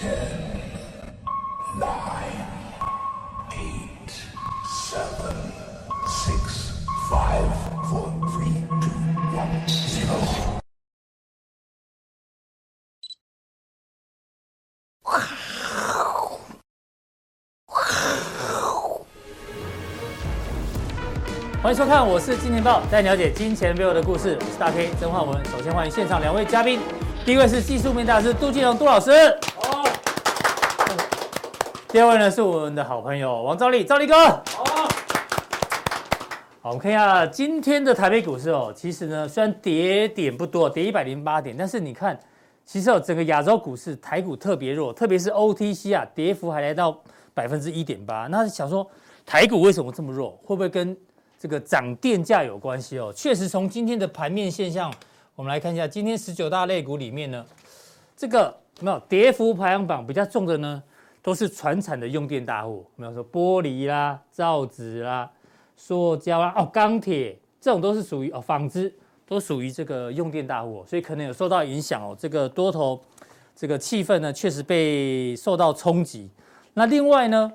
欢迎收看，我是金钱爆，带你了解金钱背后的故事。我是大 K 曾焕文。首先欢迎现场两位嘉宾，第一位是技术面大师杜金龙杜老师，第二位呢是我们的好朋友王兆立兆立哥，好。好，我们看一下今天的台北股市哦，其实呢虽然跌点不多，跌一百零八点，但是你看，其实哦整个亚洲股市台股特别弱，特别是 OTC 啊，跌幅还来到百分之一点八。那想说台股为什么这么弱？会不会跟这个涨电价有关系哦，确实从今天的盘面现象，我们来看一下，今天十九大类股里面呢，这个没有跌幅排行榜比较重的呢，都是传产的用电大户，没有说玻璃啦、造纸啦、塑胶啦、哦钢铁这种都是属于哦纺织，都属于这个用电大户，所以可能有受到影响哦，这个多头这个气氛呢确实被受到冲击。那另外呢，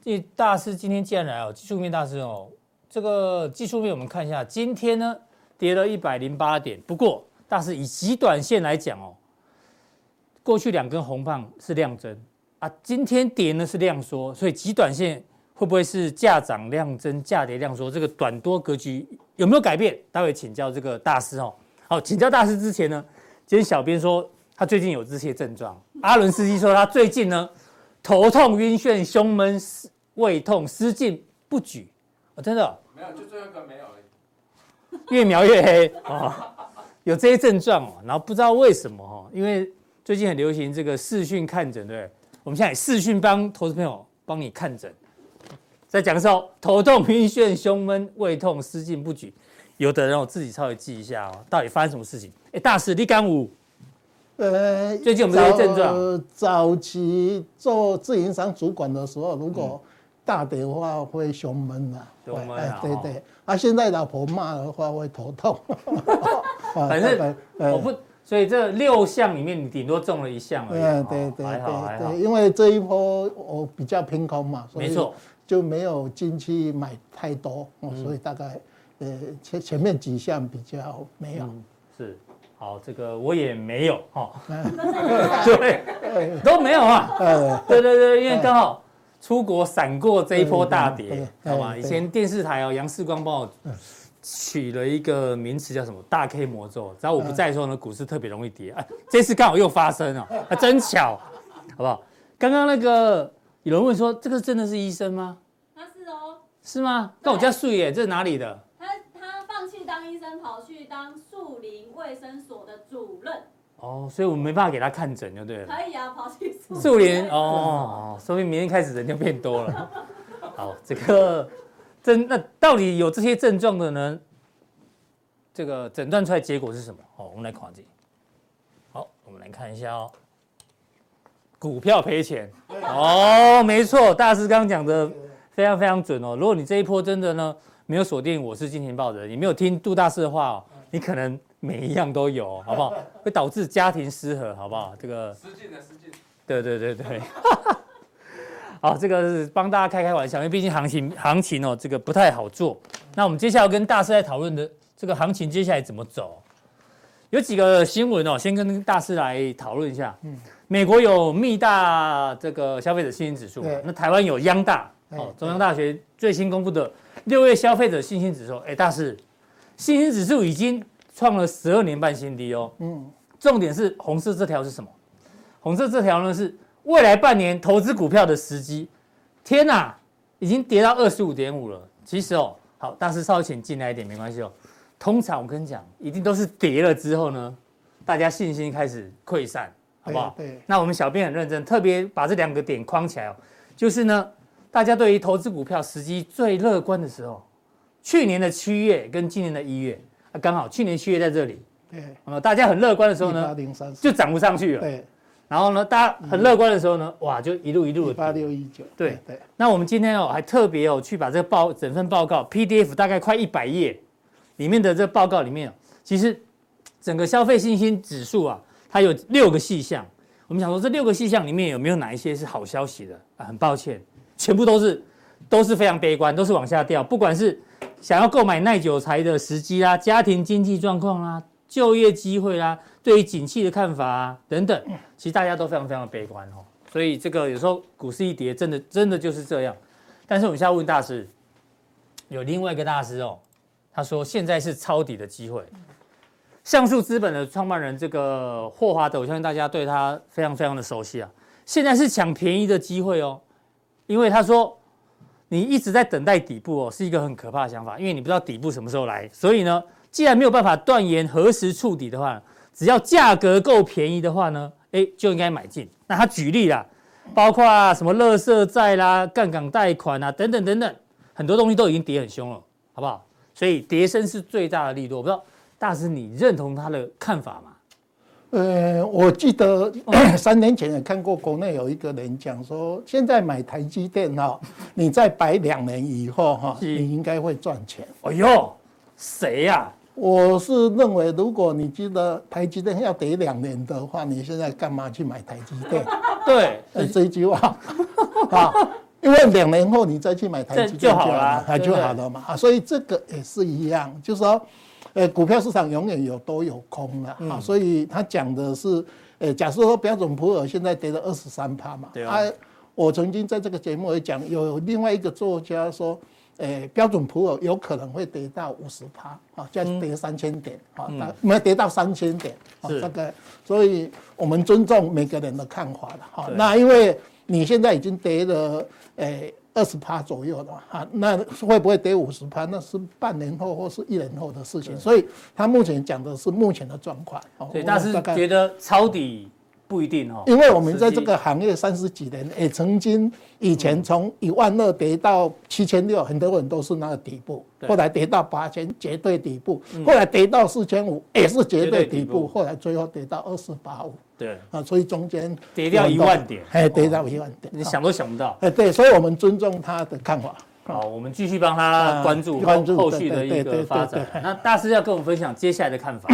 这大师今天既然来哦，技术面大师哦。这个技术面我们看一下，今天呢跌了一百零八点，不过大师以极短线来讲哦，过去两根红棒是量增啊，今天跌呢是量缩，所以极短线会不会是价涨量增，价跌量缩？这个短多格局有没有改变？待会请教这个大师哦。好，请教大师之前呢，今天小编说他最近有这些症状，阿伦斯基说他最近呢头痛、晕眩、胸闷、胃痛、失禁不举，哦，真的。没有，就最后一个没有而已。越描越黑哦，有这些症状哦，然后不知道为什么哈，因为最近很流行这个视讯看诊，对，我们现在视讯帮投资朋友帮你看诊，在讲的时候头痛、晕眩、胸闷、胃痛、失禁不举，有的人我自己稍微记一下哦，到底发生什么事情？哎，大师你敢五？呃，最近有没有这些症状？早期做自营商主管的时候，如果、嗯大的话会胸闷呐，胸闷啊，对对。啊，现在老婆骂的话会头痛。反正我不，所以这六项里面你顶多中了一项而已。对对对对，因为这一波我比较偏空嘛，没错，就没有进去买太多，所以大概呃前前面几项比较没有。是，好，这个我也没有哈，对，都没有啊。对对对，因为刚好。出国闪过这一波大跌，好吧？以前电视台哦，杨世光帮我取了一个名词叫什么“大 K 魔咒”。只要我不在的时候呢，股市特别容易跌。哎，这次刚好又发生了，还 真巧，好不好？刚刚那个有人问说，这个真的是医生吗？他是哦。是吗？那我家素颜，这是哪里的？他他放弃当医生，跑去当树林卫生所的主任。哦，所以我们没办法给他看诊，就对了。可以啊，跑去树林哦哦，说明明天开始人就变多了。好，这个症那到底有这些症状的呢？这个诊断出来结果是什么？好，我们来看这。好，我们来看一下哦。股票赔钱哦，没错，大师刚刚讲的非常非常准哦。如果你这一波真的呢没有锁定我是金钱豹的人，你没有听杜大师的话哦，你可能。每一样都有，好不好？会导致家庭失和，好不好？这个失禁的失禁。对对对对。好，这个是帮大家开开玩笑，因为毕竟行情行情哦，这个不太好做。那我们接下来跟大师来讨论的这个行情接下来怎么走？有几个新闻哦，先跟大师来讨论一下。嗯。美国有密大这个消费者信心指数，那台湾有央大哦，中央大学最新公布的六月消费者信心指数。哎，大师，信心指数已经。创了十二年半新低哦。嗯，重点是红色这条是什么？红色这条呢是未来半年投资股票的时机。天哪，已经跌到二十五点五了。其实哦，好，大师稍微请进来一点没关系哦。通常我跟你讲，一定都是跌了之后呢，大家信心开始溃散，好不好？对。那我们小编很认真，特别把这两个点框起来哦。就是呢，大家对于投资股票时机最乐观的时候，去年的七月跟今年的一月啊。刚好去年七月在这里，对，大家很乐观的时候呢，就涨不上去了，对。然后呢，大家很乐观的时候呢，哇，就一路一路的八六一九，对对。那我们今天哦，还特别哦，去把这个报整份报告 PDF 大概快一百页里面的这个报告里面，其实整个消费信心指数啊，它有六个细项。我我们想说这六个细项里面有没有哪一些是好消息的啊？很抱歉，全部都是都是非常悲观，都是往下掉。不管是想要购买耐久材的时机啦，家庭经济状况啦，就业机会啦，对于景气的看法啊等等，其实大家都非常非常的悲观哦。所以这个有时候股市一跌，真的真的就是这样。但是我们现在问大师，有另外一个大师哦，他说现在是抄底的机会。橡树资本的创办人这个霍华德，我相信大家对他非常非常的熟悉啊。现在是抢便宜的机会哦，因为他说你一直在等待底部哦，是一个很可怕的想法，因为你不知道底部什么时候来。所以呢，既然没有办法断言何时触底的话，只要价格够便宜的话呢，诶，就应该买进。那他举例啦，包括什么乐色债啦、杠杆贷款啊等等等等，很多东西都已经跌很凶了，好不好？所以跌升是最大的利多，我不知道。大师，你认同他的看法吗？呃，我记得 三年前也看过国内有一个人讲说，现在买台积电哈，你再摆两年以后哈，你应该会赚钱。哎呦，谁呀？我是认为，如果你觉得台积电要跌两年的话，你现在干嘛去买台积电？对，这一句话 啊，因为两年后你再去买台积电就好了，就好了嘛。啊，所以这个也是一样，就是说。呃，股票市场永远有多有空了啊，嗯、所以他讲的是，呃，假设说标准普尔现在跌了二十三趴嘛，对啊，我曾经在这个节目也讲，有另外一个作家说，呃，标准普尔有可能会跌到五十趴啊，再跌三千点啊，没、嗯、有跌到三千点啊，这个，所以我们尊重每个人的看法了哈。那因为你现在已经跌了，呃。二十趴左右了哈，那会不会跌五十趴？那是半年后或是一年后的事情。所以他目前讲的是目前的状况。对，但是觉得抄底不一定哦。因为我们在这个行业三十几年，也曾经以前从一万二跌到七千六，很多人都是那个底部。后来跌到八千，绝对底部。后来跌到四千五，也是绝对底部。后来最后跌到二四八五。对啊，所以中间跌掉一万点，哎，跌到一万点，你想都想不到。哎，对，所以我们尊重他的看法。好，我们继续帮他关注关注后续的一个发展。那大师要跟我们分享接下来的看法。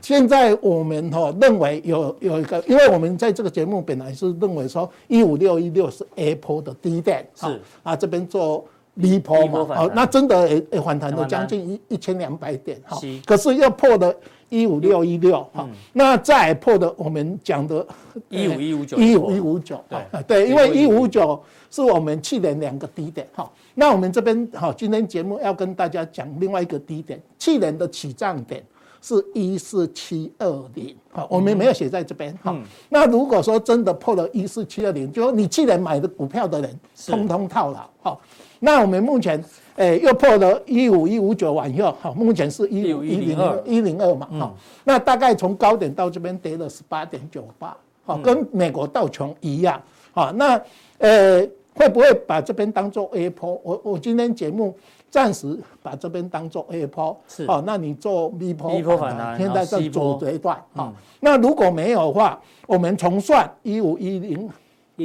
现在我们哈认为有有一个，因为我们在这个节目本来是认为说一五六一六是 Apple 的低点，是。啊，这边做 V 波嘛，好，那真的也也反弹了将近一一千两百点哈，可是又破了。一五六一六哈，那再破的我们讲的 一五一五九一五一五九，对对，因为一五九是我们去年两个低点哈。那我们这边哈，今天节目要跟大家讲另外一个低点，去年的起涨点是一四七二零，哈，我们没有写在这边哈。那如果说真的破了一四七二零，就说你去年买的股票的人通通套牢哈。那我们目前。诶，又破了一五一五九完以后，好，目前是一五一零二一零二嘛，好，那大概从高点到这边跌了十八点九八，好，跟美国道琼一样，好，那呃会不会把这边当做 A 波？我我今天节目暂时把这边当做 A 波，是，好，那你做 B 波反弹，现在在主跌段，好，那如果没有的话，我们重算一五一零。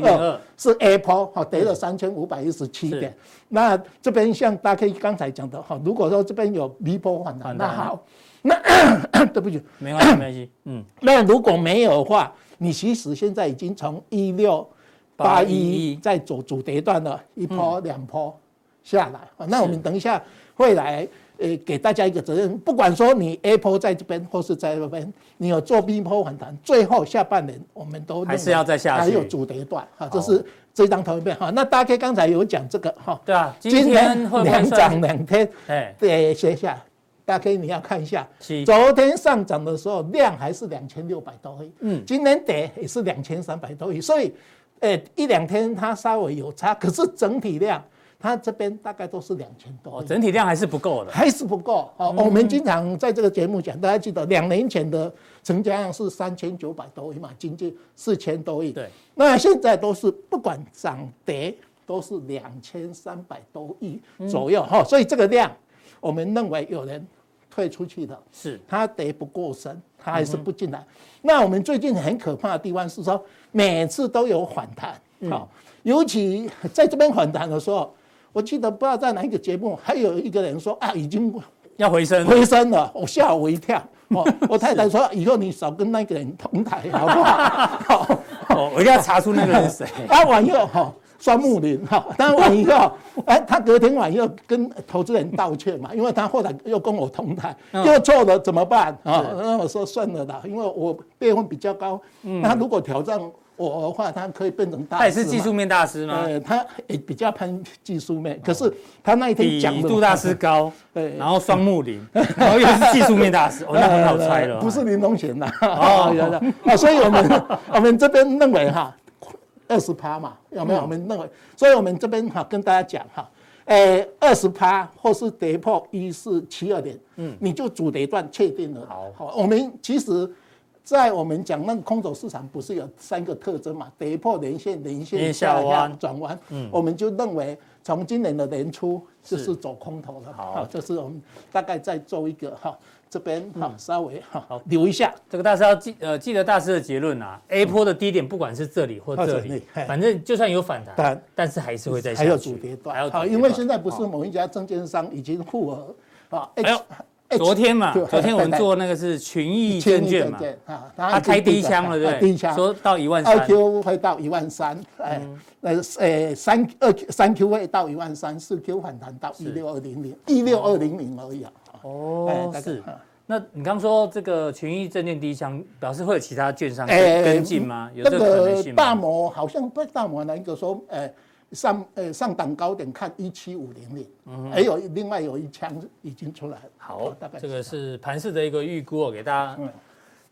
二。是 Apple 哈，跌了三千五百一十七点。那这边像大 K 刚才讲的哈，如果说这边有 B 波反弹，那好，那 对不起，没关系没关系，嗯，那如果没有的话，你其实现在已经从一六八一一在走主跌段了，一波两波下来。那我们等一下会来。呃，给大家一个责任，不管说你 Apple 在这边或是在那边，你有做 B 波反弹，最后下半年我们都还是要再下去，还有主跌段哈，这是这张图片哈。那大家刚才有讲这个哈，对啊，今天两涨两天，哎，对，写下，大家你要看一下，昨天上涨的时候量还是两千六百多亿，嗯，今天跌也是两千三百多亿，所以，呃，一两天它稍微有差，可是整体量。它这边大概都是两千多，整体量还是不够的，还是不够。好，我们经常在这个节目讲，大家记得两年前的成交量是三千九百多亿嘛，经济四千多亿。对，那现在都是不管涨跌都是两千三百多亿左右哈，所以这个量我们认为有人退出去的，是它跌不过深，它还是不进来。那我们最近很可怕的地方是说，每次都有反弹，好，尤其在这边反弹的时候。我记得不知道在哪一个节目，还有一个人说啊，已经要回升，回升了，我吓我一跳。哦，我太太说以后你少跟那个人同台，好不 好？哦，我一定要查出那个人是谁。啊，完以后哈，双木林哈，完以后，哎，他隔天晚又跟投资人道歉嘛，因为他后来又跟我同台，又错了怎么办啊？那我说算了啦，因为我辈分比较高，那如果挑战。我的话，他可以变成大师。他也是技术面大师吗？呃，他也比较偏技术面，可是他那一天讲的杜大师高，对，然后双木林，然后又是技术面大师，哦，那很好猜了。不是林东贤呐，哦，有的啊，所以我们 我们这边认为哈，二十趴嘛，有没有？我们认为，所以我们这边哈跟大家讲哈，诶，二十趴或是跌破一四七二点，嗯，你就主跌段确定了。好，好，我们其实。在我们讲那个空头市场，不是有三个特征嘛？跌破连线，连线下弯。转弯，嗯，我们就认为从今年的年初就是走空头了。好，这是我们大概再做一个哈，这边哈稍微哈留一下。这个大师要记呃记得大师的结论啊，A 波的低点不管是这里或这里，反正就算有反弹，但是还是会再下去。还有主跌段，好，因为现在不是某一家证券商已经复合啊。昨天嘛，昨天我们做那个是群益证券嘛，啊他开第一枪了，对，第一枪说到一万三，二 Q 会到一万三，哎，那，呃，三二三 Q 会到一万三，四 Q 反弹到一六二零零，一六二零零而已啊。哦，是。那你刚说这个群益证券第一枪，表示会有其他券商跟进吗？有这个可能性吗？大摩好像对大摩那个说，哎。上呃上档高点看一七五零零，还有另外有一枪已经出来了。好，大概这个是盘市的一个预估，给大家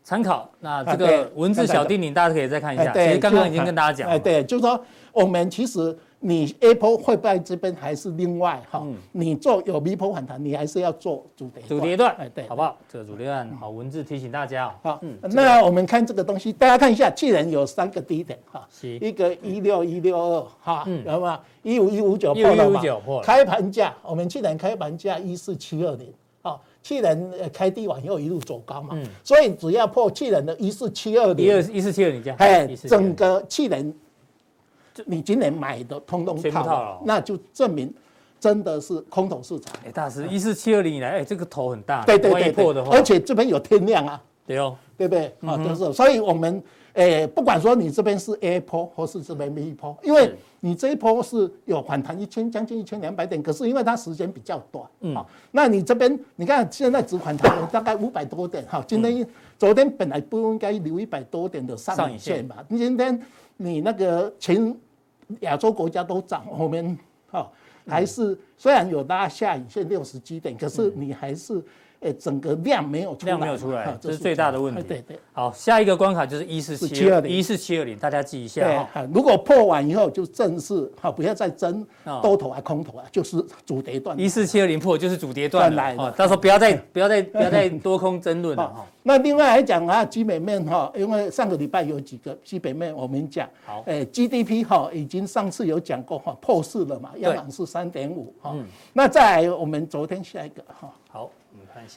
参考。那这个文字小叮咛，大家可以再看一下。其实刚刚已经跟大家讲。哎，对，就是说我们其实。你 Apple 会在这边还是另外哈？你做有 V 波反弹，你还是要做主跌主跌段，哎对，好不好？这个主跌段好，文字提醒大家好，嗯，那我们看这个。东西，大家看一下，既然有三个低点哈，一个一六一六二哈，有没有？一五一五九破了嘛？开盘价，我们去年开盘价一四七二零，啊，去年开低往右一路走高嘛，所以只要破去年的一四七二零，一四七二零这样，哎，整个去年。你今年买的通通套了，那就证明真的是空头市场。哎，大师，一四七二零以来，哎，这个头很大，对对对对，而且这边有天量啊，对哦，对不对？啊，就是，所以我们，哎，不管说你这边是 A 波或是这边 B 波，因为你这一波是有反弹一千将近一千两百点，可是因为它时间比较短，嗯，那你这边你看现在只反弹了大概五百多点，哈，今天昨天本来不应该留一百多点的上影线吧？今天你那个前。亚洲国家都涨，我们哈还是虽然有拉下影线六十基点，可是你还是。整个量没有出来，量没有出来，这是最大的问题。对对。好，下一个关卡就是一四七二零，一四七二零，大家记一下哈。如果破完以后就正式哈，不要再争多头还空头啊，就是主跌段。一四七二零破就是主跌段来了，到时候不要再不要再 不要再多空争论了哈。那另外来讲啊，基本面哈，因为上个礼拜有几个基本面我们讲，好，哎，GDP 哈已经上次有讲过哈，破四了嘛，央行是三点五哈。那再来我们昨天下一个哈，好。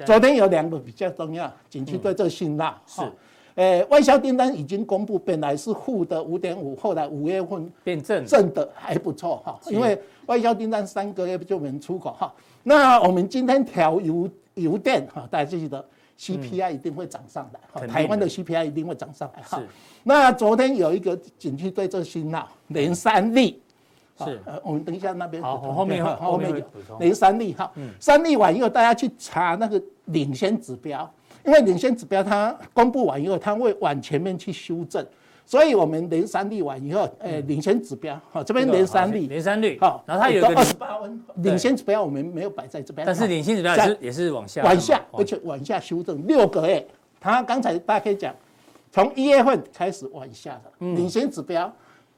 昨天有两个比较重要，景气对这辛辣是，诶，外销订单已经公布，本来是负的五点五，后来五月份变正，正的还不错哈，因为外销订单三个月就能出口哈。那我们今天调油油电哈，大家记得 CPI 一定会涨上来，台湾的 CPI 一定会涨上来哈。那昨天有一个景气对这辛辣，连三例。是，呃，我们等一下那边好，后面后面有连三例哈，三例完以后，大家去查那个领先指标，因为领先指标它公布完以后，它会往前面去修正，所以我们连三例完以后，呃，领先指标，好，这边连三例，连三例，好，然后它有个二十八分，领先指标我们没有摆在这边，但是领先指标也是也是往下，往下，而且往下修正六个月，它刚才大家可以讲，从一月份开始往下的领先指标。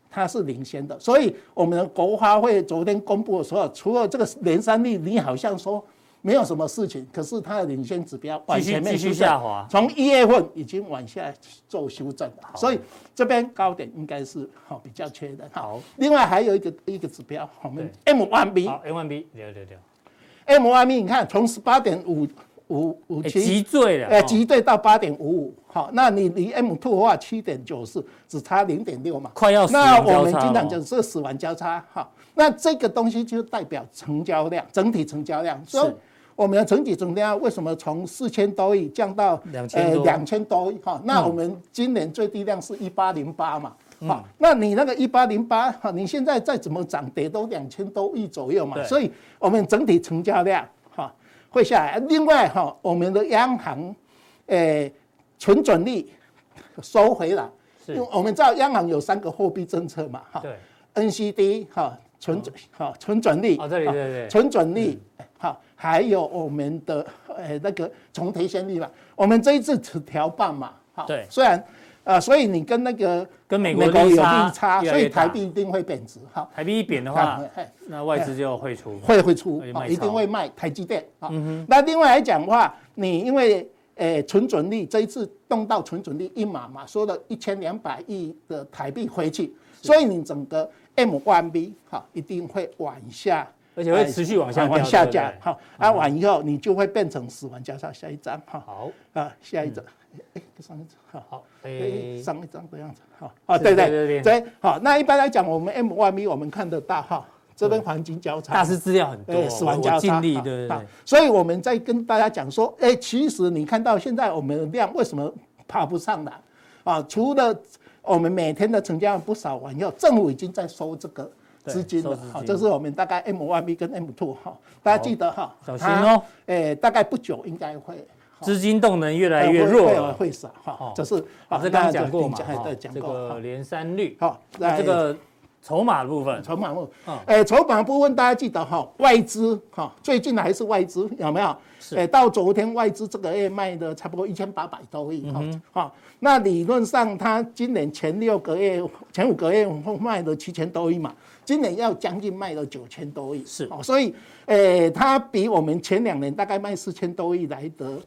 它是领先的，所以我们的国发会昨天公布的时候，除了这个连三例，你好像说没有什么事情，可是它的领先指标往前面继续下滑，从一月份已经往下做修正了，所以这边高点应该是好比较缺的。好，另外还有一个一个指标，我们 M one B，M one B，六六六，M one B，你看从十八点五。五五七。急坠了，哎，急坠到八点五五，好，那你离 M two 的话七点九四，只差零点六嘛，快要死。那我们经常讲是死亡交叉，好，那这个东西就代表成交量，整体成交量。所以我们的整体成交量为什么从四千多亿降到两千多。两千多亿？哈，那我们今年最低量是一八零八嘛，好，那你那个一八零八，哈，你现在再怎么涨跌都两千多亿左右嘛，所以我们整体成交量哈会下来。另外哈，我们的央行诶存准率收回来，因为我们知道央行有三个货币政策嘛，哈。对，NCD 哈存准哈存准率，哦，对对对，存准率。好，还有我们的呃那个重提现率嘛，我们这一次只调半嘛，哈，对，虽然呃，所以你跟那个跟美国有利差，所以台币一定会贬值，好，台币一贬的话，那外资就会出，会会出，一定会卖台积电，好，那另外来讲的话，你因为呃存准率这一次动到存准率一码嘛，说了一千两百亿的台币回去，所以你整个 M1B 好一定会往下。而且会持续往下往下降，好，啊，完以后你就会变成死亡交叉。下一张，哈，好，啊，下一张，哎，上一张，好，哎，上一张这样子，好，啊，对对对对，好，那一般来讲，我们 MYB 我们看得到，哈，这边黄金交叉，大师资料很多，死亡交叉，对对对，所以我们在跟大家讲说，哎，其实你看到现在我们的量为什么爬不上来？啊，除了我们每天的成交量不少完以后，政府已经在收这个。资金的好，这是我们大概 MYB 跟 M two 哈，大家记得哈，小心哦，诶，大概不久应该会资金动能越来越弱，会会少哈，这是啊，这刚刚讲过嘛，这个连三率。好，那这个筹码部分，筹码部分，诶，筹码部分大家记得哈，外资哈，最近还是外资有没有？诶，到昨天外资这个月卖的差不多一千八百多亿哈，好，那理论上它今年前六个月、前五个月卖的七千多亿嘛。今年要将近卖了九千多亿，是。哦，所以，诶，它比我们前两年大概卖四千多亿来得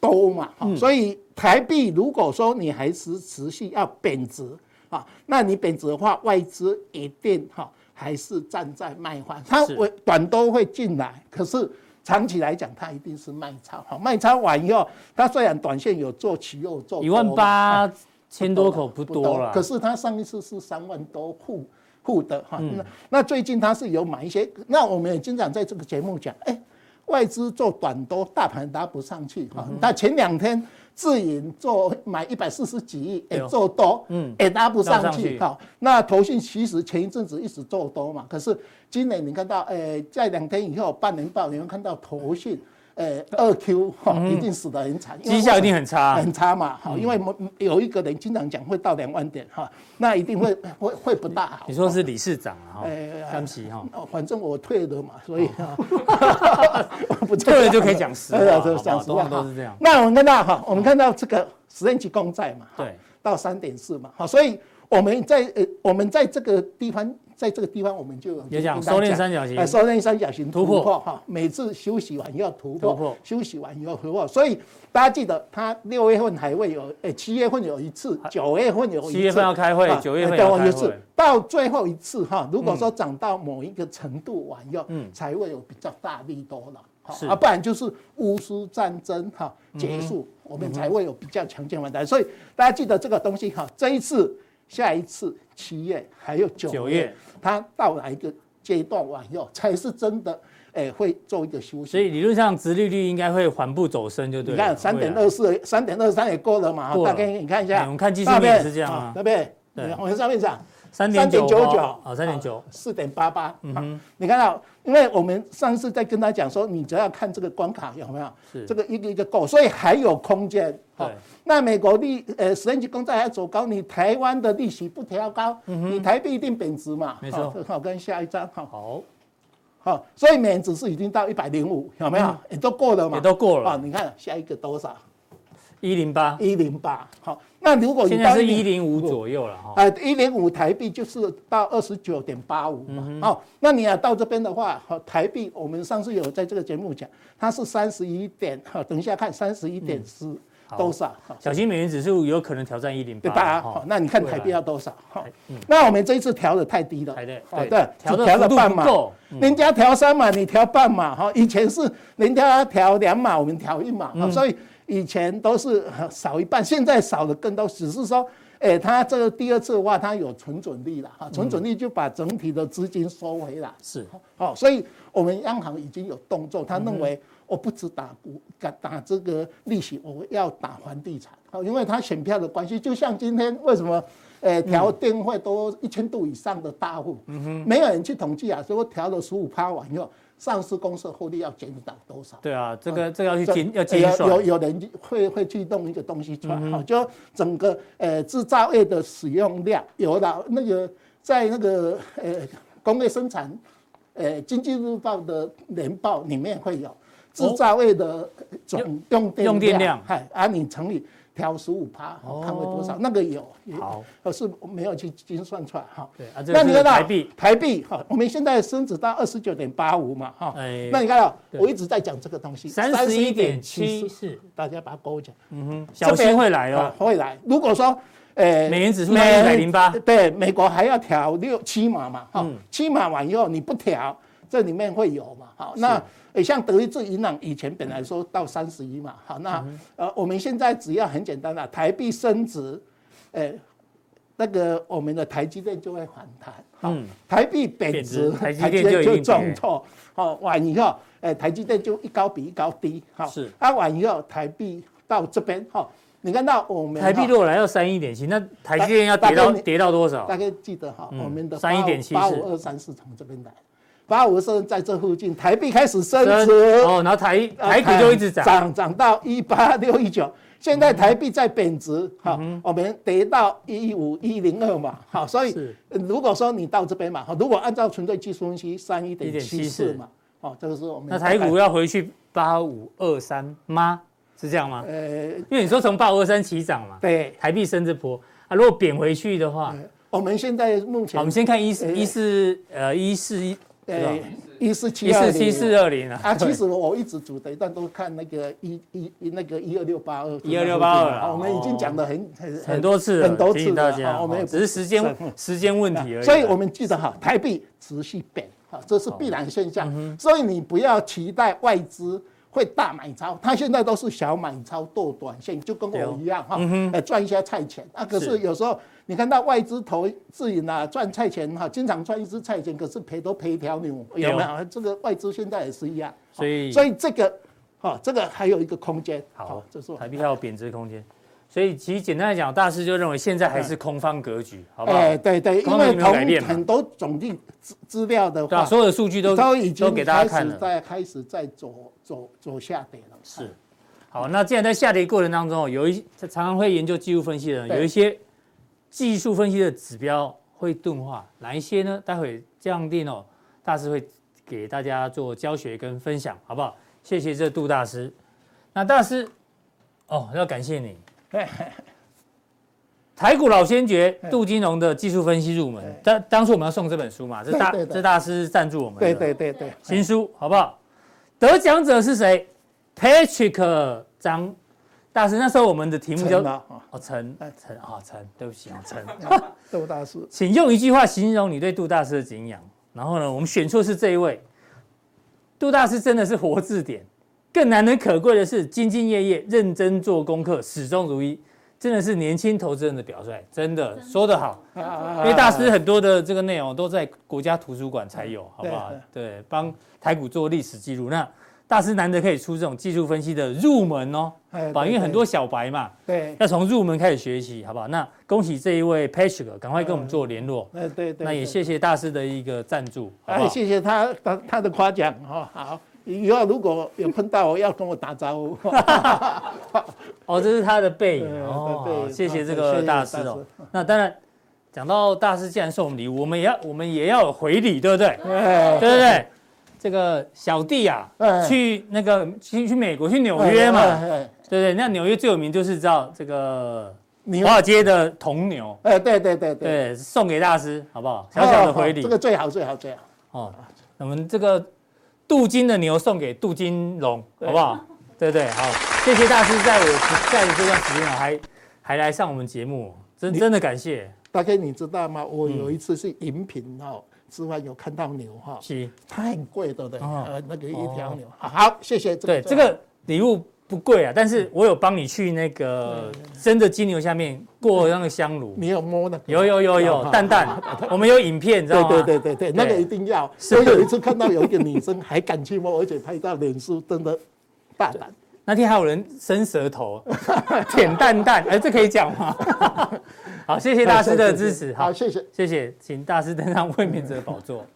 多嘛，嗯，所以台币如果说你还是持续要贬值啊，那你贬值的话，外资一定哈还是站在卖方，它会短多会进来，可是长期来讲，它一定是卖超，哈，卖超完以后，它虽然短线有做期又做一万八千多口不多了，可是它上一次是三万多户。户的哈，那那最近它是有买一些，那我们也经常在这个节目讲，哎，外资做短多，大盘拉不上去哈。那前两天自营做买一百四十几亿，也，做多，嗯，也拉不上去哈。那投信其实前一阵子一直做多嘛，可是今年你看到，哎，在两天以后半年报，你会看到投信。呃，二 Q 哈，一定死得很惨，绩效一定很差，很差嘛。好，因为有一个人经常讲会到两万点哈，那一定会 会会不大好。你说是理事长啊？哎，对不起哈。反正我退了嘛，所以哈 不退了就可以讲实话，讲实话都是这样。那我们看到哈，我们看到这个十年期公债嘛，对，到三点四嘛，好，所以我们在呃，我们在这个地方。在这个地方，我们就也讲收敛三角形，收敛三角形突破哈。每次休息完要突破，休息完以后突破。所以大家记得，它六月份还会有，诶，七月份有一次，九月份有一次，七月份要开会，九月份要开会，到最后一次哈。如果说涨到某一个程度完要，嗯，才会有比较大力多了，啊，不然就是乌苏战争哈结束，我们才会有比较强劲反弹。所以大家记得这个东西哈，这一次。下一次七月还有九月，它到哪一个阶段完以后才是真的？哎，会做一个休息。所以理论上，殖利率应该会缓步走升，就对。你看三点二四，三点二三也过了嘛？大概你看一下，我们看技术面是这样啊，对不对？对，我们上面讲。三点九九，啊，三点九，四点八八。嗯哼，你看到，因为我们上次在跟他讲说，你只要看这个关卡有没有，是这个一个一个够，所以还有空间。对，那美国利呃十年期公债还走高，你台湾的利息不调高，你台币一定贬值嘛？没错。好，跟下一张，好，好，所以美元指数已经到一百零五，有没有？也都过了嘛？也都过了。啊，你看下一个多少？一零八，一零八，好，那如果你现在是一零五左右了哈，呃，一零五台币就是到二十九点八五嘛，好，那你要到这边的话，好，台币我们上次有在这个节目讲，它是三十一点，哈，等一下看三十一点四多少，小心美元指数有可能挑战一零八，好，那你看台币要多少？好，那我们这一次调的太低了，对调了半码，人家调三码，你调半码，哈，以前是人家调两码，我们调一码，所以。以前都是少一半，现在少的更多，只是说，哎，它这个第二次的话，它有存准率了哈，存准率就把整体的资金收回来。是，好，所以我们央行已经有动作，他认为我不止打股，打打这个利息，我要打房地产。好，因为他选票的关系，就像今天为什么，呃，调电费都一千度以上的大户，嗯，没有人去统计啊，所以我调了十五趴完以后，上市公司获利要减少多少？对啊，这个这个要去计要计算，有有人会会去弄一个东西出来，好、嗯，就整个呃制造业的使用量，有了那个在那个呃工业生产，呃经济日报的年报里面会有制造业的总用电量，用电量，哎，啊你乘以。调十五趴，看会多少？那个有，好，可是没有去精算出来哈。对啊，那你看到台币，台币哈，我们现在升值到二十九点八五嘛哈。哎，那你看到我一直在讲这个东西，三十一点七四，大家把它勾起来。嗯哼，小心会来哦，会来。如果说，呃，美元指数到一百零八，对，美国还要调六七码嘛哈，七码完以后你不调，这里面会有嘛？好，那。像德意志银行以前本来说到三十一嘛，好，那呃我们现在只要很简单的，台币升值，呃，那个我们的台积电就会反弹，好，台币贬值，台积电就重挫，好，完以后，呃，台积电就一高比一高低，好，是，啊，完以后台币到这边，好，你看到我们台币如果来到三一点七，那台积电要跌到跌到多少？大概记得哈，我们的三一点七八五二三四从这边来。八五是在这附近，台币开始升值。哦，然后台台股就一直涨，涨涨到一八六一九，现在台币在贬值，好，我们跌到一五一零二嘛，好，所以如果说你到这边嘛，好，如果按照纯粹技术分析，三一点七四嘛，哦，这个是我们那台股要回去八五二三吗？是这样吗？呃，因为你说从八五二三起涨嘛，对，台币升这波啊，如果贬回去的话，我们现在目前，我们先看一四一四呃一四一。对，一四七一四七四二零啊！啊，其实我一直主的一段都看那个一一那个一二六八二，一二六八二，我们已经讲的很很很多次很多次了，我们只是时间时间问题而已。所以我们记得哈，台币持续贬，啊，这是必然现象。所以你不要期待外资会大买超，他现在都是小买超做短线，就跟我一样哈，哎，赚一些菜钱啊。可是有时候。你看到外资投自营啊，赚菜钱哈，经常赚一只菜钱，可是赔都赔一条牛，有没有？这个外资现在也是一样，所以所以这个，哈，这个还有一个空间。好，这是台币还有贬值空间，所以其实简单来讲，大师就认为现在还是空方格局，好不好？哎，对对，因为从很多总计资资料的话，所有的数据都都已经给大家看了，在开始在走走走下跌了。是，好，那既然在下跌过程当中，有一常常会研究技术分析的人，有一些。技术分析的指标会钝化，哪一些呢？待会这样定哦，大师会给大家做教学跟分享，好不好？谢谢这杜大师。那大师，哦，要感谢你。台股老先觉杜金龙的技术分析入门，当当初我们要送这本书嘛，这大这大师赞助我们，对对对对，新书好不好？得奖者是谁？Patrick 张。大师，那时候我们的题目叫哦陈陈啊陈，对不起啊 陈杜大师，请用一句话形容你对杜大师的敬仰。然后呢，我们选出是这一位，杜大师真的是活字典。更难能可贵的是，兢兢业业、认真做功课、始终如一，真的是年轻投资人的表率。真的说得好，因为大师很多的这个内容都在国家图书馆才有，好不好？对，帮台股做历史记录。那大师难得可以出这种技术分析的入门哦，啊，因为很多小白嘛，对，要从入门开始学习，好不好？那恭喜这一位 Patrick，赶快跟我们做联络。哎，对对。那也谢谢大师的一个赞助，哎，谢谢他他他的夸奖哈。好，以后如果有碰到，我要跟我打招呼。哦，这是他的背影哦，谢谢这个大师哦。那当然，讲到大师既然送我们礼物，我们也要我们也要有回礼，对不对？对对对。这个小弟啊，去那个去去美国去纽约嘛，对对，那纽约最有名就是知道这个华尔街的铜牛，哎，对对对对，送给大师好不好？小小的回礼，这个最好最好最好。哦，我们这个镀金的牛送给镀金龙，好不好？对对，好，谢谢大师在我不在的这段时间啊，还还来上我们节目，真真的感谢。大哥，你知道吗？我有一次是饮品哦。之外有看到牛哈，是，它很贵的的，呃，那个一条牛，好，谢谢。对，这个礼物不贵啊，但是我有帮你去那个真的金牛下面过那个香炉，你有摸的？有有有有，蛋蛋，我们有影片，知道吗？对对对对对，那个一定要。所以有一次看到有一个女生还敢去摸，而且拍到脸书，真的大胆。那天还有人伸舌头，舔蛋蛋，哎，这可以讲吗？好，谢谢大师的支持，好，谢谢，谢谢，请大师登上卫冕者宝座。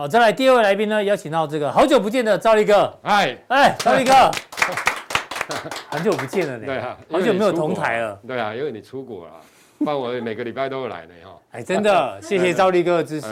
好，再来第二位来宾呢，邀请到这个好久不见的赵立哥。哎哎，赵立哥，很久不见了呢。对啊，好久没有同台了。对啊，因为你出国了，不然我每个礼拜都会来呢哈。哎，真的，谢谢赵立哥的支持。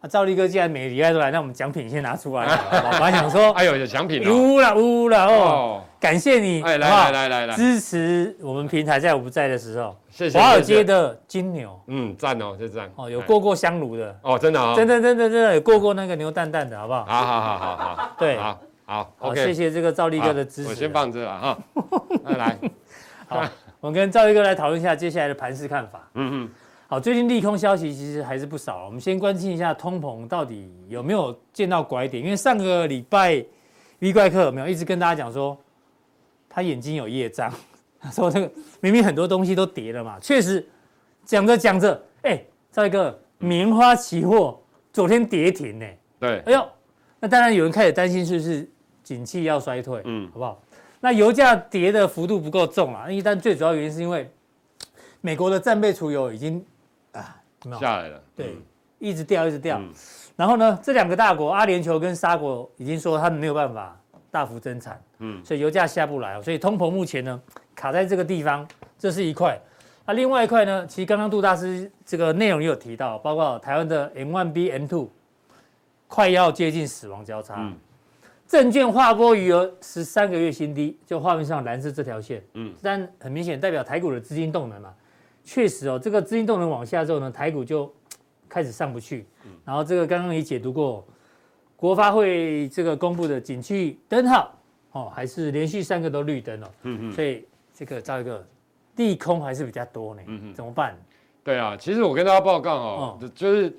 啊，赵立哥既然每个礼拜都来，那我们奖品先拿出来。我本来想说，哎呦，有奖品了。呜啦呜啦哦，感谢你，哎，来来来来来，支持我们平台在我不在的时候。谢谢。华尔街的金牛，嗯，赞哦，就赞。哦，有过过香炉的。哦，真的啊。真的真的真的有过过那个牛蛋蛋的，好不好？好好好好好。对，好好好，谢谢这个赵力哥的支持。我先放这了哈。来来，好，我们跟赵力哥来讨论一下接下来的盘势看法。嗯嗯。好，最近利空消息其实还是不少。我们先关心一下通膨到底有没有见到拐点？因为上个礼拜 V 怪客有没有一直跟大家讲说，他眼睛有业障，他说这个明明很多东西都跌了嘛，确实讲着讲着，哎，兆立哥，棉花期货昨天跌停呢。对，哎呦，那当然有人开始担心是不是景气要衰退，嗯，好不好？那油价跌的幅度不够重啊，一旦最主要原因是因为美国的战备储油已经。啊，下来了，对，一直掉，一直掉。然后呢，这两个大国阿联酋跟沙国已经说他们没有办法大幅增产，嗯，所以油价下不来，所以通膨目前呢卡在这个地方，这是一块。那另外一块呢，其实刚刚杜大师这个内容也有提到，包括台湾的 M1B M2 快要接近死亡交叉，证券划拨余额十三个月新低，就画面上蓝色这条线，嗯，但很明显代表台股的资金动能嘛。确实哦，这个资金动能往下之后呢，台股就开始上不去。然后这个刚刚也解读过，国发会这个公布的景气灯号哦，还是连续三个都绿灯哦。嗯嗯。所以这个造一个利空还是比较多呢。嗯嗯。怎么办？对啊，其实我跟大家报告哦，就是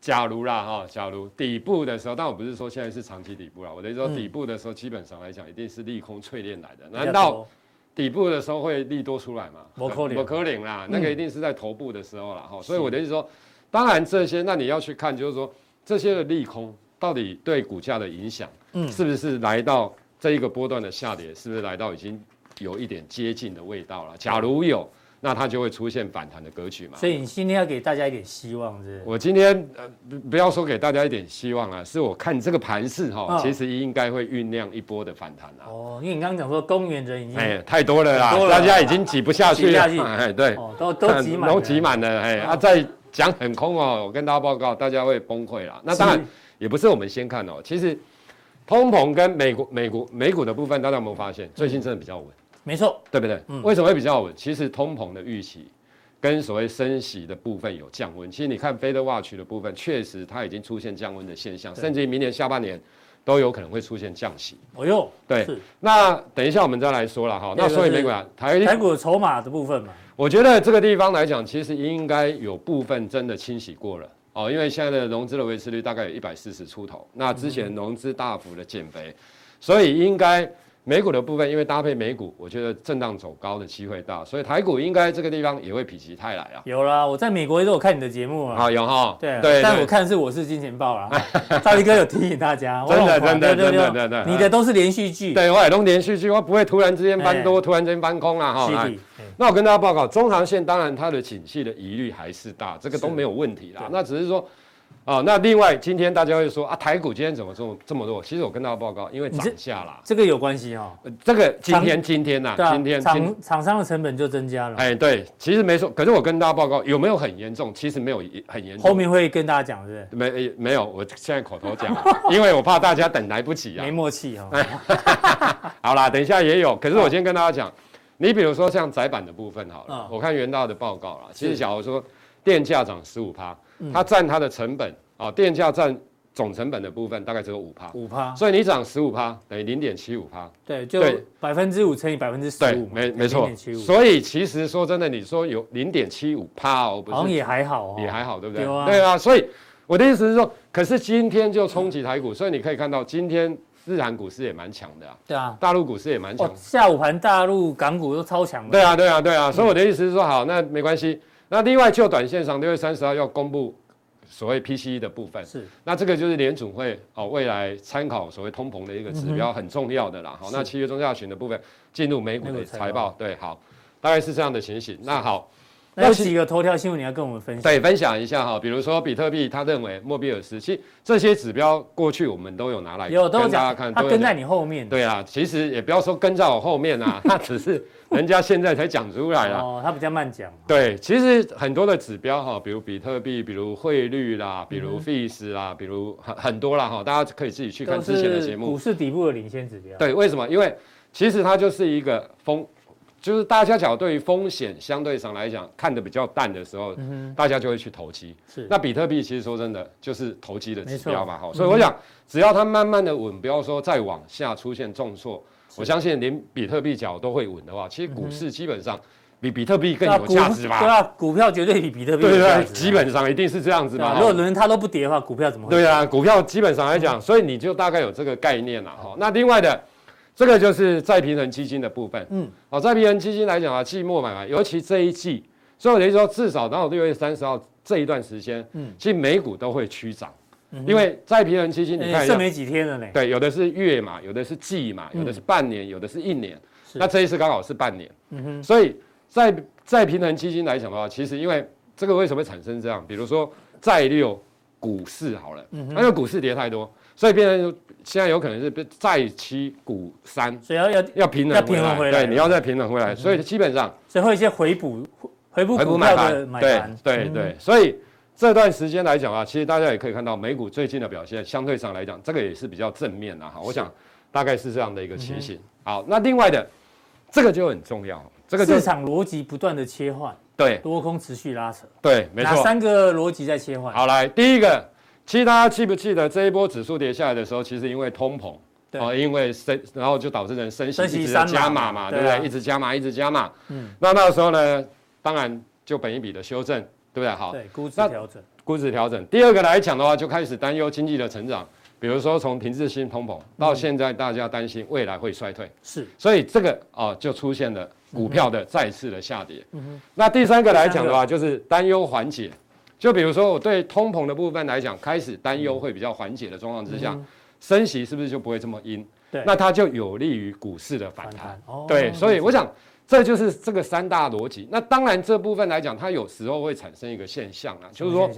假如啦哈，假如底部的时候，但我不是说现在是长期底部啦，我的意思说底部的时候，基本上来讲一定是利空淬炼来的。难道？底部的时候会利多出来吗？不可能，不可能啦，那个一定是在头部的时候啦。哈、嗯。所以我的意思说，当然这些，那你要去看，就是说这些的利空到底对股价的影响，嗯，是不是来到这一个波段的下跌，是不是来到已经有一点接近的味道了？假如有。那它就会出现反弹的格局嘛，所以你今天要给大家一点希望，是是？我今天呃不不要说给大家一点希望啊，是我看这个盘势哈，其实应该会酝酿一波的反弹啊。哦，因为你刚刚讲说公园人已经哎太多了啦，大家已经挤不下去了，哎对，都都挤满，都挤满了，哎啊再讲很空哦，我跟大家报告，大家会崩溃了。那当然也不是我们先看哦，其实通膨跟美国美国美股的部分，大家有没有发现最近真的比较稳？没错，对不对？嗯，为什么会比较稳？其实通膨的预期跟所谓升息的部分有降温。其实你看 Fed Watch 的部分，确实它已经出现降温的现象，甚至于明年下半年都有可能会出现降息。哦哟，对。那等一下我们再来说了哈。那所以美股啊，台台股筹码的部分嘛，我觉得这个地方来讲，其实应该有部分真的清洗过了哦，因为现在的融资的维持率大概有一百四十出头，那之前融资大幅的减肥，所以应该。美股的部分，因为搭配美股，我觉得震荡走高的机会大，所以台股应该这个地方也会否极泰来啊。有啦，我在美国也都有看你的节目啊。好，有哈。对对，但我看是我是金钱豹啦。兆立哥有提醒大家，真的真的真的真的，你的都是连续剧。对，我也都连续剧，我不会突然之间翻多，突然之间翻空啊哈。那我跟大家报告，中长线当然它的景气的疑虑还是大，这个都没有问题啦。那只是说。哦，那另外今天大家会说啊，台股今天怎么这么这么弱？其实我跟大家报告，因为涨价啦，这个有关系哈、哦。这个今天今天呐、啊，今天厂厂商的成本就增加了。哎，对，其实没错。可是我跟大家报告，有没有很严重？其实没有很严重。后面会跟大家讲，是不是？没没有，我现在口头讲，因为我怕大家等来不及啊。没默契哈、哦。好啦，等一下也有。可是我先跟大家讲，你比如说像窄板的部分好了，我看元大的报告啦。其实假如说电价涨十五趴，它占它的成本。啊，电价占总成本的部分大概只有五趴，五趴，所以你涨十五趴等于零点七五趴，对，就对。百分之五乘以百分之十对五，，没没错。0.75所以其实说真的，你说有零点七五趴哦，不是？好像也还好哦，也还好，对不对？对啊。对啊，所以我的意思是说，可是今天就冲击台股，所以你可以看到今天日韩股市也蛮强的啊，对啊，大陆股市也蛮强。哦，。下午盘大陆港股都超强的，对啊，对啊，对啊，所以我的意思是说，好，那没关系。那另外就短线上，六月三十号要公布所谓 PCE 的部分，是那这个就是联储会哦未来参考所谓通膨的一个指标，很重要的啦。好，那七月中下旬的部分进入美股的财报，对，好，大概是这样的情形。那好。那有几个头条新闻你要跟我们分享？对，分享一下哈，比如说比特币，他认为莫比尔斯，其实这些指标过去我们都有拿来有都大家看，他跟在你后面，对啊，其实也不要说跟在我后面啊，他只是人家现在才讲出来啦。哦，他比较慢讲，对，其实很多的指标哈，比如比特币，比如汇率啦，比如 fees 啦，比如很很多啦哈，大家可以自己去看之前的节目股。市底部的领先指标，对，为什么？因为其实它就是一个风。就是大家讲对于风险相对上来讲看得比较淡的时候，大家就会去投机。是那比特币其实说真的就是投机的指标嘛，哈。所以我想，只要它慢慢的稳，不要说再往下出现重挫，我相信连比特币脚都会稳的话，其实股市基本上比比特币更有价值吧？对啊，股票绝对比比特币有对对基本上一定是这样子嘛。啊，如果轮它都不跌的话，股票怎么会？对啊，股票基本上来讲，所以你就大概有这个概念了哈。那另外的。这个就是再平衡基金的部分，嗯，好，再平衡基金来讲啊，季末买卖，尤其这一季，所以我等于说至少到六月三十号这一段时间，嗯，其实美股都会趋涨，因为再平衡基金你看剩没几天了呢，对，有的是月嘛，有的是季嘛，有的是半年，有的是一年，那这一次刚好是半年，嗯哼，所以在再平衡基金来讲的话，其实因为这个为什么会产生这样？比如说债六股市好了，嗯那个股市跌太多。所以变成现在有可能是债七股三，所以要要要平衡要平衡回来，对，你要再平衡回来，所以基本上所以会一些回补回补股票的买盘，对对对，所以这段时间来讲啊，其实大家也可以看到美股最近的表现，相对上来讲，这个也是比较正面的哈。我想大概是这样的一个情形。好，那另外的这个就很重要，这个市场逻辑不断的切换，对，多空持续拉扯，对，没错。哪三个逻辑在切换？好，来第一个。其实大家记不记得这一波指数跌下来的时候，其实因为通膨，哦，因为升，然后就导致人升息一直加码嘛，对不对？一直加码，一直加码。嗯，那那个时候呢，当然就本一笔的修正，对不对？好，对，估值调整，估值调整。第二个来讲的话，就开始担忧经济的成长，比如说从停滞性通膨到现在大家担心未来会衰退，是，所以这个哦就出现了股票的再次的下跌。嗯，那第三个来讲的话，就是担忧缓解。就比如说，我对通膨的部分来讲，开始担忧会比较缓解的状况之下，嗯、升息是不是就不会这么阴？对，那它就有利于股市的反弹。对，所以我想这就是这个三大逻辑。那当然这部分来讲，它有时候会产生一个现象啊，就是说，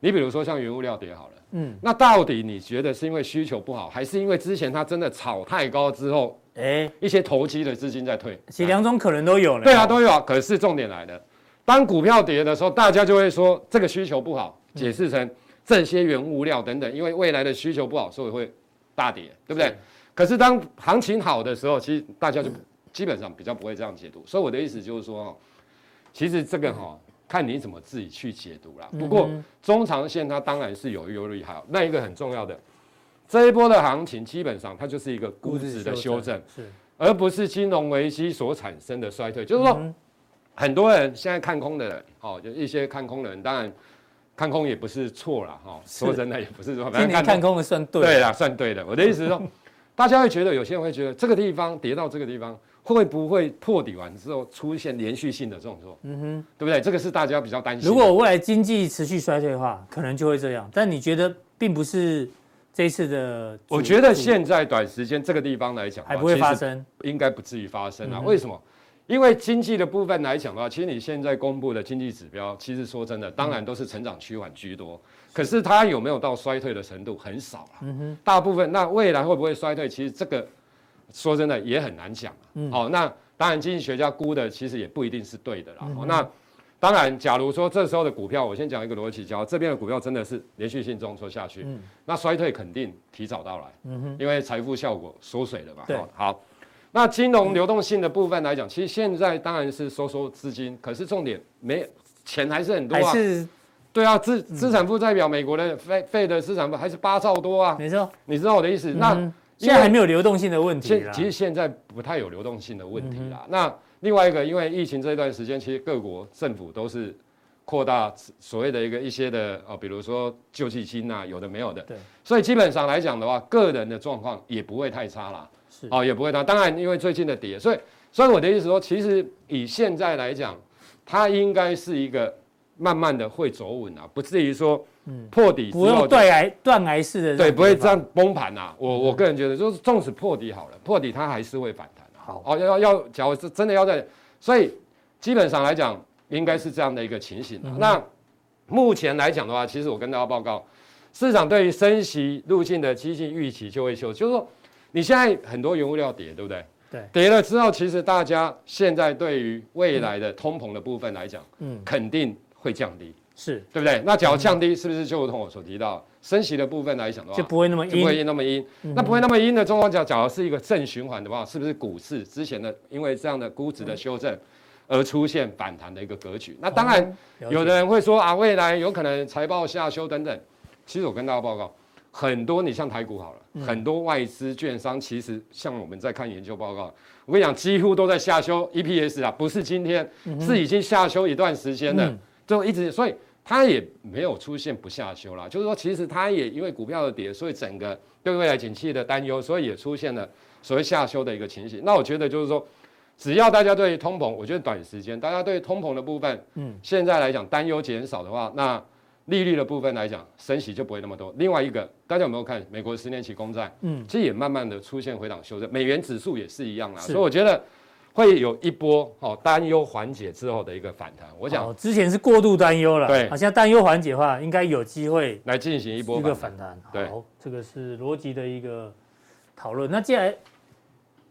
你比如说像原物料跌好了，嗯，那到底你觉得是因为需求不好，还是因为之前它真的炒太高之后，哎，一些投机的资金在退？其实两种可能都有了。对啊，都有啊。可是重点来了。当股票跌的时候，大家就会说这个需求不好，解释成这些原物料等等，因为未来的需求不好，所以会大跌，对不对？可是当行情好的时候，其实大家就基本上比较不会这样解读。所以我的意思就是说，其实这个哈，看你怎么自己去解读啦。不过中长线它当然是有优利好。那一个很重要的，这一波的行情基本上它就是一个估值的修正，是，而不是金融危机所产生的衰退，就是说。很多人现在看空的人，哦，就一些看空的人，当然看空也不是错了，哈。说真的，也不是说，今年看空的算对，对啦，算对的。我的意思是说，大家会觉得，有些人会觉得这个地方跌到这个地方，会不会破底完之后出现连续性的这种？嗯哼，对不对？这个是大家比较担心。如果未来经济持续衰退的话，可能就会这样。但你觉得并不是这一次的？我觉得现在短时间这个地方来讲，还不会发生，应该不至于发生啊？为什么？因为经济的部分来讲的话，其实你现在公布的经济指标，其实说真的，当然都是成长趋缓居多。可是它有没有到衰退的程度，很少啊。嗯哼。大部分那未来会不会衰退，其实这个说真的也很难讲。嗯。好，那当然经济学家估的其实也不一定是对的啦。嗯。那当然，假如说这时候的股票，我先讲一个逻辑，假如这边的股票真的是连续性中挫下去，嗯，那衰退肯定提早到来。嗯哼。因为财富效果缩水了嘛。对。好。那金融流动性的部分来讲，其实现在当然是收缩资金，可是重点没钱还是很多啊。对啊，资资产负债表，美国的费费的资产负还是八兆多啊，没错。你知道我的意思？那嗯现在还没有流动性的问题现。其实现在不太有流动性的问题啦。嗯那另外一个，因为疫情这一段时间，其实各国政府都是扩大所谓的一个一些的哦，比如说救济金啊，有的没有的。对。所以基本上来讲的话，个人的状况也不会太差啦。是哦，也不会差。当然，因为最近的跌，所以所以我的意思说，其实以现在来讲，它应该是一个慢慢的会走稳啊，不至于说破底不用就断崖断崖式的对，不会这样。崩盘呐。我我个人觉得，就是纵使破底好了，破底它还是会反弹啊。好哦，要要，假如是真的要在，所以基本上来讲，应该是这样的一个情形啊。那目前来讲的话，其实我跟大家报告，市场对于升息路径的激进预期就会修，就是说，你现在很多原物料跌，对不对？对跌了之后，其实大家现在对于未来的通膨的部分来讲，嗯，肯定会降低，是对不对？那假如降低，是不是就如同我所提到，升息的部分来讲的话，就不会那么就不会。那么阴。那不会那么阴的状况下，假如是一个正循环的话，是不是股市之前的因为这样的估值的修正而出现反弹的一个格局？那当然，有的人会说啊，未来有可能财报下修等等。其实我跟大家报告，很多你像台股好了，很多外资券商其实像我们在看研究报告，我跟你讲，几乎都在下修 EPS 啊，不是今天，是已经下修一段时间了嗯，就一直，所以它也没有出现不下修啦。就是说，其实它也因为股票的跌，所以整个对未来景气的担忧，所以也出现了所谓下修的一个情形。那我觉得就是说，只要大家对于通膨，我觉得短时间大家对通膨的部分，嗯，现在来讲担忧减少的话，那利率的部分来讲，升息就不会那么多。另外一个，大家有没有看美国十年期公债？嗯，其实也慢慢的出现回档修正，美元指数也是一样啦。所以我觉得会有一波哦担忧缓解之后的一个反弹。我想哦，之前是过度担忧了，对好像担忧缓解的话，应该有机会来进行一波一个反弹。对好，这个是逻辑的一个讨论。那既然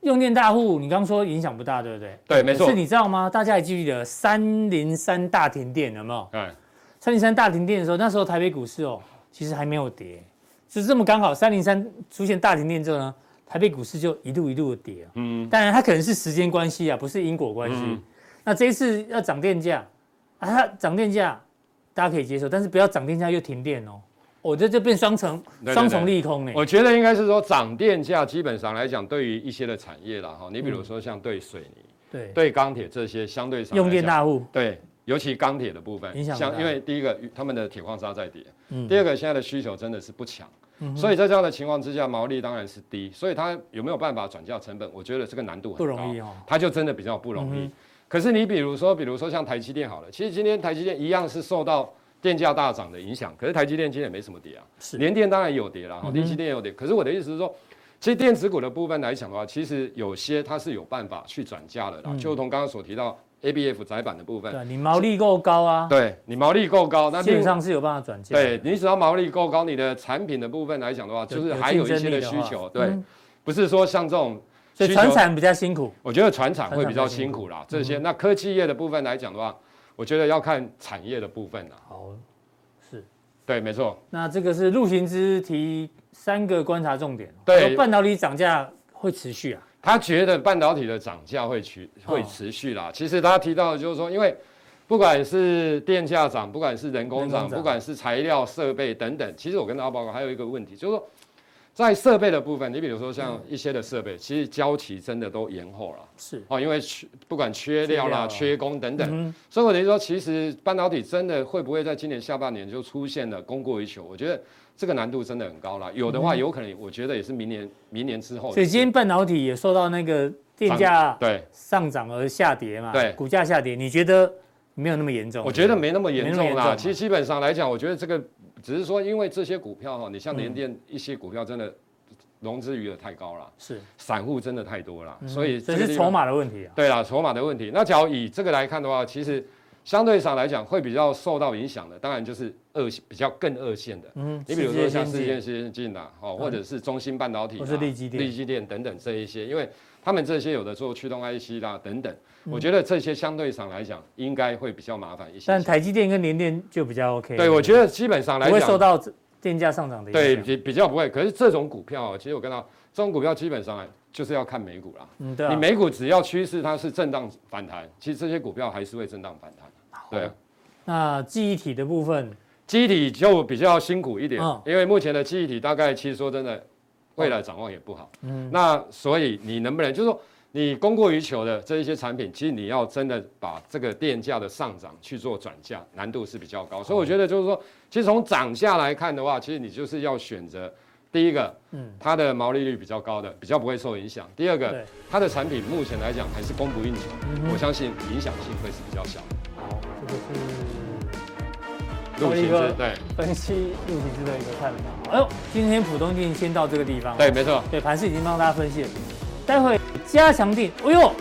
用电大户，你刚刚说影响不大，对不对？对，没错是。你知道吗？大家还记不记得三零三大停电有没有？对，三零三大停电的时候，那时候台北股市哦，其实还没有跌，就是这么刚好，三零三出现大停电之后呢，台北股市就一路一路的跌。嗯，当然它可能是时间关系啊，不是因果关系。嗯。那这一次要涨电价啊，它涨电价大家可以接受，但是不要涨电价又停电哦，我这就变双重双重利空呢。我觉得应该是说涨电价基本上来讲，对于一些的产业啦哈，你比如说像对水泥、对，对钢铁这些相对上用电大户。对，尤其钢铁的部分像因为第一个他们的铁矿砂在跌，嗯。第二个现在的需求真的是不强，所以在这样的情况之下，毛利当然是低，所以它有没有办法转嫁成本？我觉得这个难度很高不容易哦。它就真的比较不容易。嗯可是你比如说，比如说像台积电好了，其实今天台积电一样是受到电价大涨的影响，可是台积电今天也没什么跌啊，是联电当然也有跌了，哈，嗯哼力积电也有跌。可是我的意思是说，其实电子股的部分来讲的话，其实有些它是有办法去转嫁的啦，就如同刚刚所提到 ABF 载板的部分，嗯对，你毛利够高啊，对你毛利够高，那基本上是有办法转嫁。对你只要毛利够高，你的产品的部分来讲的话，就是还有一些的需求，对，嗯不是说像这种所以船产比较辛苦。我觉得船厂会比较辛苦啦，这些那科技业的部分来讲的话，我觉得要看产业的部分啦。好，是。对，没错，那这个是陆行之提三个观察重点。对说半导体涨价会持续啊。他觉得半导体的涨价会持会持续啦。其实他提到的就是说，因为不管是电价涨，不管是人工涨，工不管是材料设备等等，其实我跟大家报告还有一个问题，就是说。在设备的部分，你比如说像一些的设备，其实交期真的都延后了。是。哦，因为缺不管缺料啦、缺工等等，嗯所以我等于说，其实半导体真的会不会在今年下半年就出现了供过于求？我觉得这个难度真的很高了。有的话，有可能我觉得也是明年明年之后。所以今天半导体也受到那个电价对上涨而下跌嘛，对股价下跌，你觉得没有那么严重？我觉得没那么严重啦。其实基本上来讲，我觉得这个只是说，因为这些股票哈，你像联电一些股票真的融资余额太高了，是，散户真的太多了，所以这是筹码的问题啊。对啦，筹码的问题。那假如以这个来看的话，其实相对上来讲会比较受到影响的，当然就是二比较更二线的。嗯，你比如说像世界先进啦，哦，或者是中芯半导体啦，或是力积电立积电等等这一些，因为他们这些有的做驱动 IC 啦等等，嗯我觉得这些相对上来讲应该会比较麻烦一些。但台积电跟联电就比较 OK。对，我觉得基本上来不会受讲，到电价上涨的影响。对比比较不会。可是这种股票哦，其实我看到这种股票基本上来就是要看美股啦。嗯，对啊。你美股只要趋势它是震荡反弹，其实这些股票还是会震荡反弹。对啊，那记忆体的部分，记忆体就比较辛苦一点，嗯因为目前的记忆体大概其实说真的，未来展望也不好。嗯，那所以你能不能就是说你供过于求的这一些产品，其实你要真的把这个电价的上涨去做转嫁，难度是比较高。所以我觉得就是说，其实从涨价来看的话，其实你就是要选择第一个，嗯，它的毛利率比较高的，比较不会受影响。第二个对，它的产品目前来讲还是供不应求，我相信影响性会是比较小的。好，这个是陆行一个之对分析陆行之的一个看法。哎呦，今天浦东电先到这个地方。对，没错。对，盘势已经帮大家分析了。待会加强定，哎呦，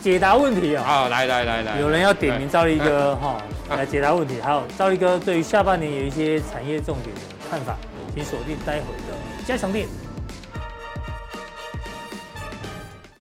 解答问题啊！好，来来来来，有人要点名赵立哥哈哎来解答问题，还有赵立哥对于下半年有一些产业重点的看法，请锁定待会加强力。